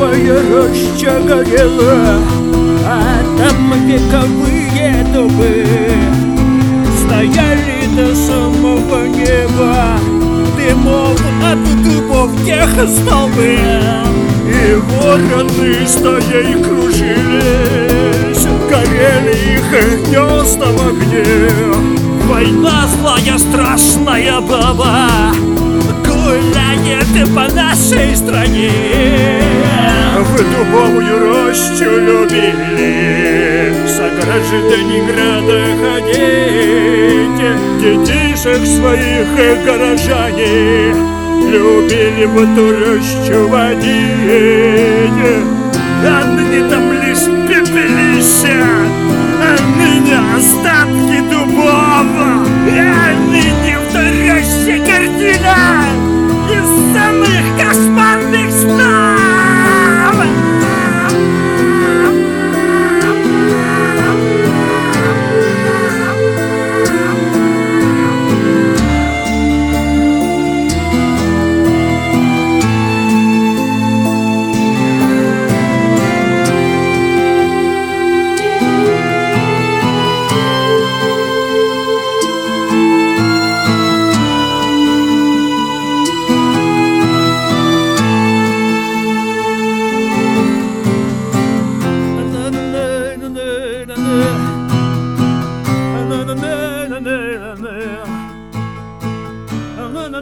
Дубовая роща горела А там вековые дубы Стояли до самого неба. Дымов от дубов тех столбы И вороны стоей кружились. Горели их гнезда в огне. Война злая, страшная баба. Гуляет по нашей стране дубовую рощу любили Сограждане града ходить. Детишек своих горожане Любили в эту рощу водить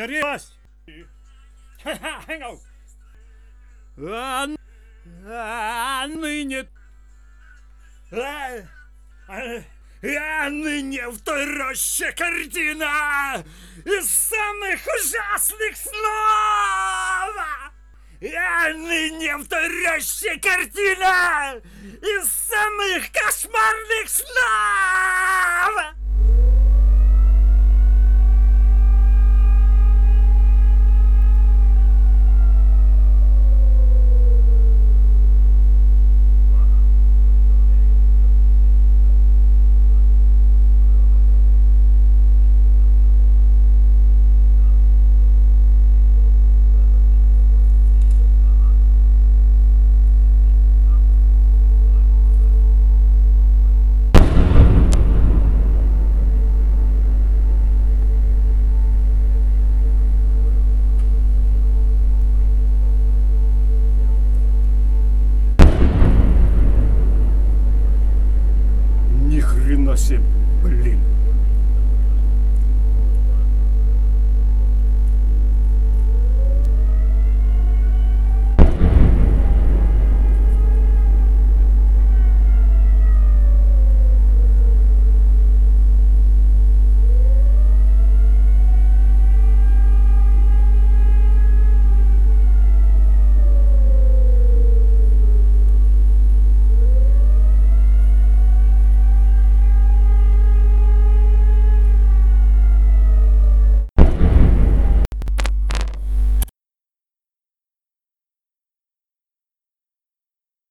Не резь! А, н- а ныне... А, а, а ныне в той роще картина из самых ужасных снов! А ныне в той роще картина из самых кошмарных снов!